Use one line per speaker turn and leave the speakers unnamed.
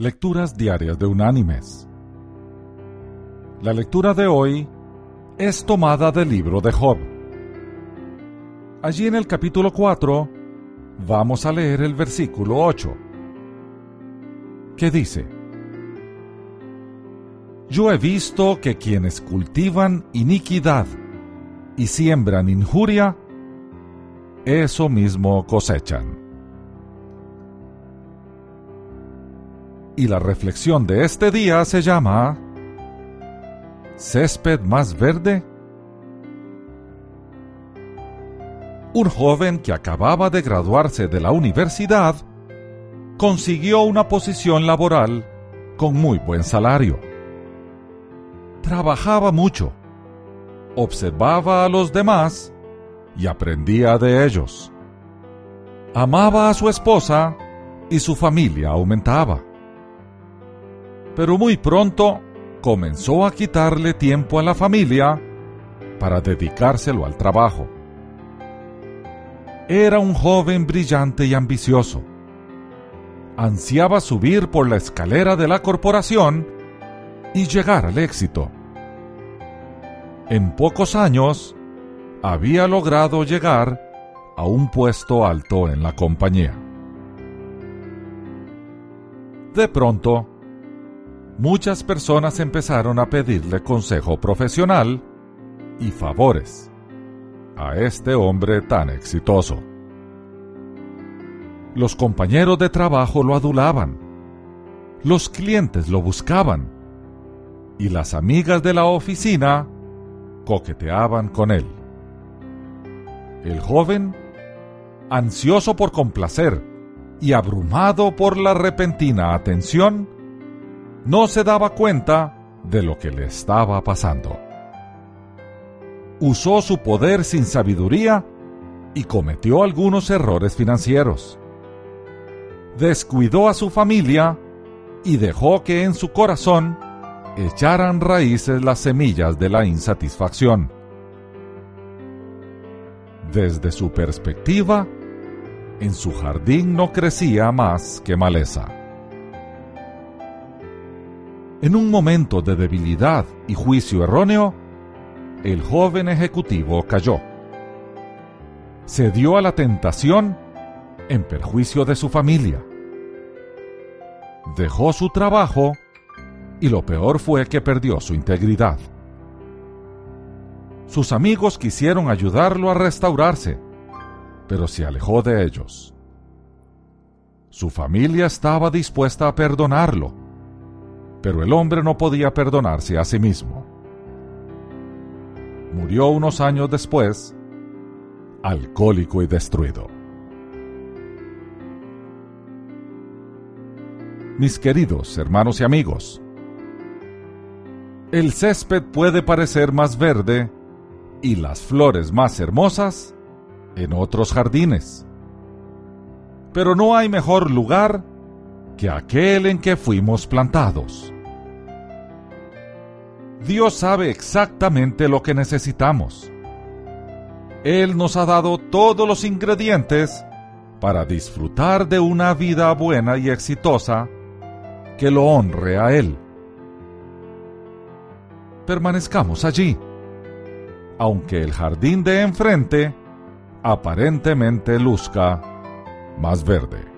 Lecturas Diarias de Unánimes. La lectura de hoy es tomada del libro de Job. Allí en el capítulo 4 vamos a leer el versículo 8, que dice, Yo he visto que quienes cultivan iniquidad y siembran injuria, eso mismo cosechan. Y la reflexión de este día se llama ¿Césped más verde? Un joven que acababa de graduarse de la universidad consiguió una posición laboral con muy buen salario. Trabajaba mucho, observaba a los demás y aprendía de ellos. Amaba a su esposa y su familia aumentaba pero muy pronto comenzó a quitarle tiempo a la familia para dedicárselo al trabajo. Era un joven brillante y ambicioso. Ansiaba subir por la escalera de la corporación y llegar al éxito. En pocos años, había logrado llegar a un puesto alto en la compañía. De pronto, muchas personas empezaron a pedirle consejo profesional y favores a este hombre tan exitoso. Los compañeros de trabajo lo adulaban, los clientes lo buscaban y las amigas de la oficina coqueteaban con él. El joven, ansioso por complacer y abrumado por la repentina atención, no se daba cuenta de lo que le estaba pasando. Usó su poder sin sabiduría y cometió algunos errores financieros. Descuidó a su familia y dejó que en su corazón echaran raíces las semillas de la insatisfacción. Desde su perspectiva, en su jardín no crecía más que maleza. En un momento de debilidad y juicio erróneo, el joven ejecutivo cayó. Se dio a la tentación en perjuicio de su familia. Dejó su trabajo y lo peor fue que perdió su integridad. Sus amigos quisieron ayudarlo a restaurarse, pero se alejó de ellos. Su familia estaba dispuesta a perdonarlo pero el hombre no podía perdonarse a sí mismo. Murió unos años después, alcohólico y destruido. Mis queridos hermanos y amigos, el césped puede parecer más verde y las flores más hermosas en otros jardines. Pero no hay mejor lugar que aquel en que fuimos plantados. Dios sabe exactamente lo que necesitamos. Él nos ha dado todos los ingredientes para disfrutar de una vida buena y exitosa que lo honre a Él. Permanezcamos allí, aunque el jardín de enfrente aparentemente luzca más verde.